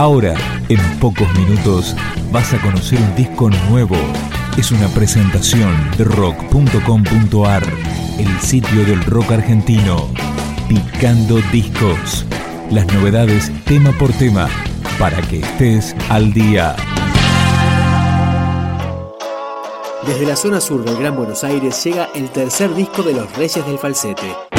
Ahora, en pocos minutos, vas a conocer un disco nuevo. Es una presentación de rock.com.ar, el sitio del rock argentino. Picando discos. Las novedades tema por tema, para que estés al día. Desde la zona sur del Gran Buenos Aires llega el tercer disco de los Reyes del Falsete.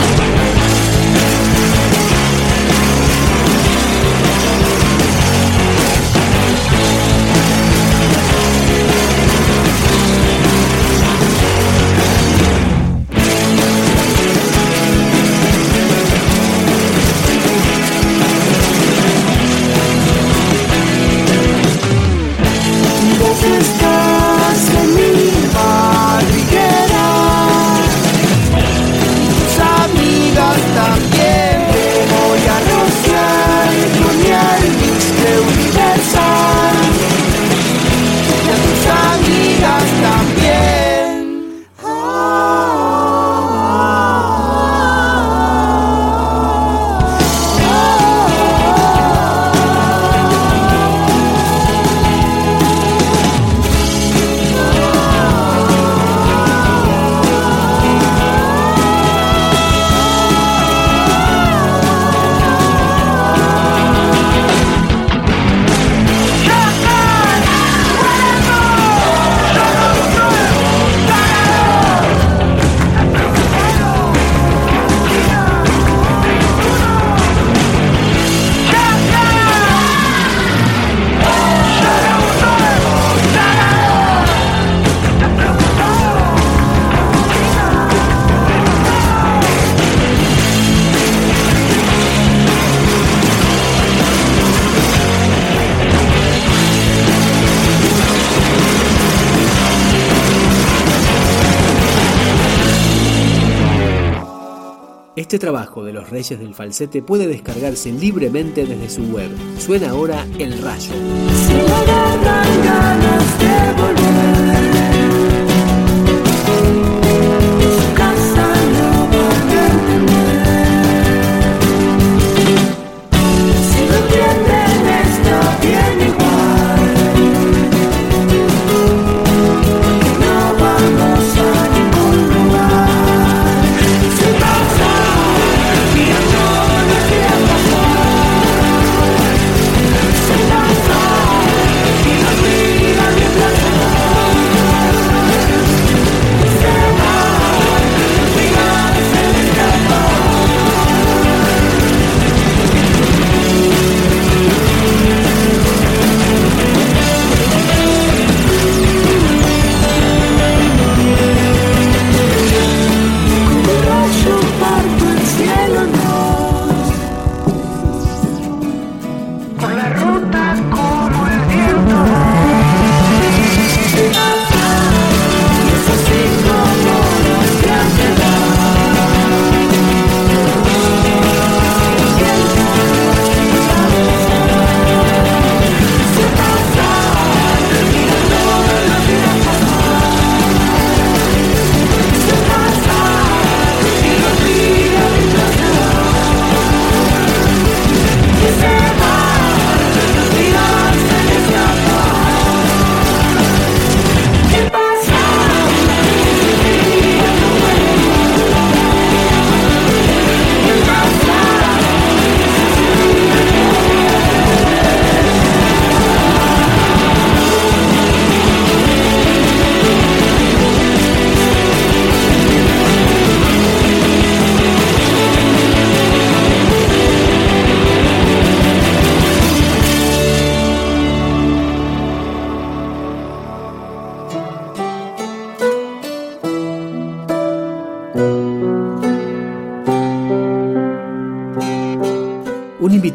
Este trabajo de los Reyes del Falsete puede descargarse libremente desde su web. Suena ahora El Rayo.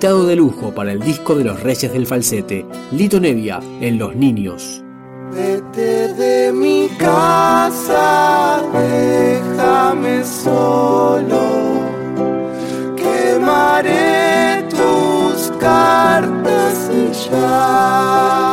Invitado de lujo para el disco de los Reyes del Falsete, Lito Nevia, en Los Niños. Vete de mi casa, déjame solo, quemaré tus cartas y ya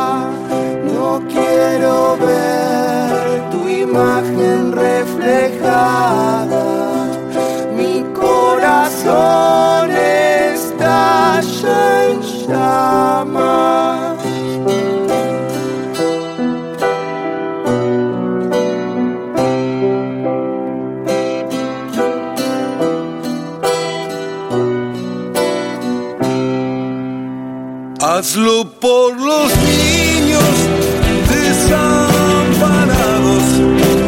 Hazlo por los niños desamparados.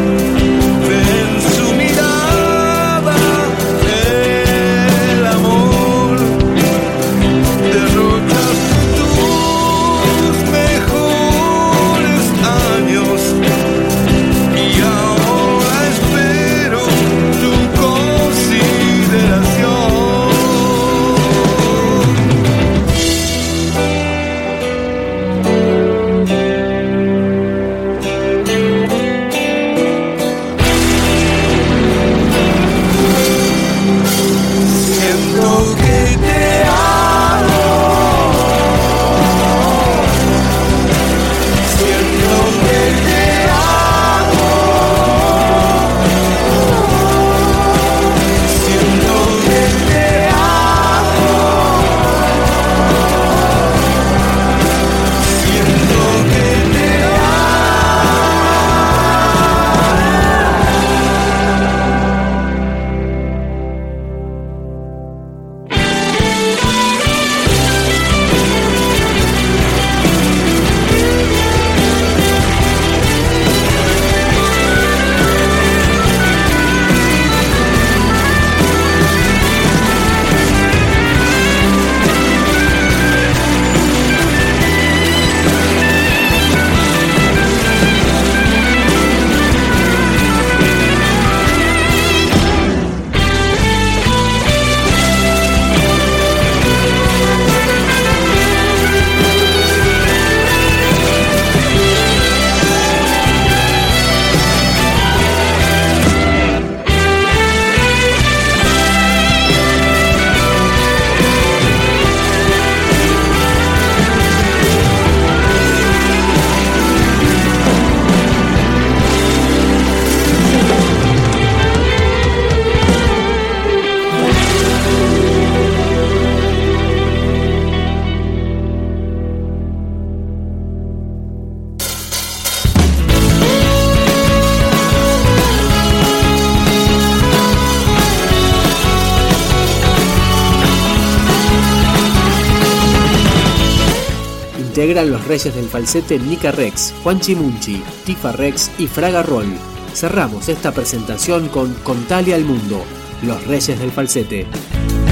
Integran los reyes del falsete Nika Rex, Juan Chimunchi, Tifa Rex y Fraga Roll. Cerramos esta presentación con Contale al mundo, los reyes del falsete.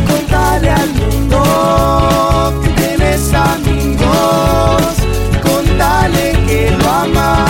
Contale al mundo que tienes amigos. Contale que lo amas.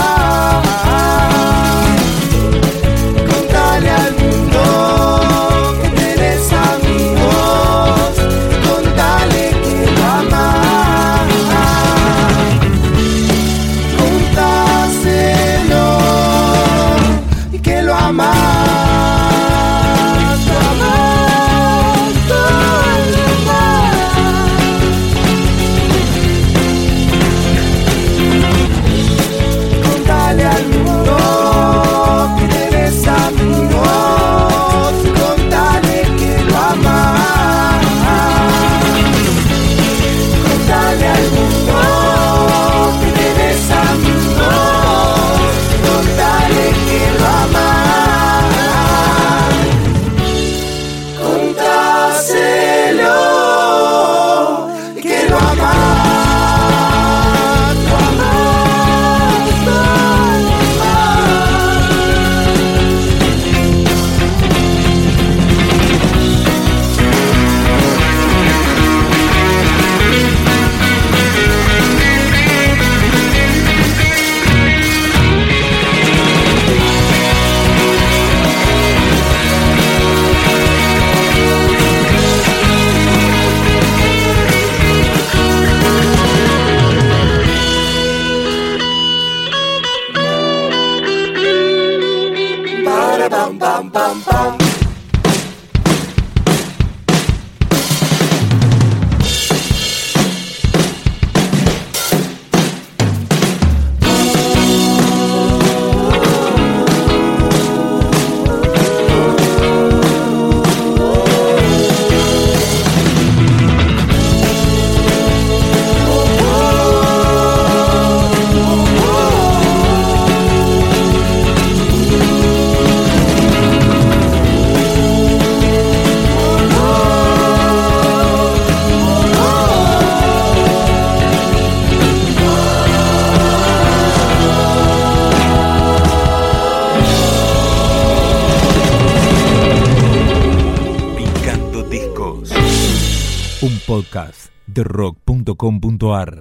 rock.com.ar.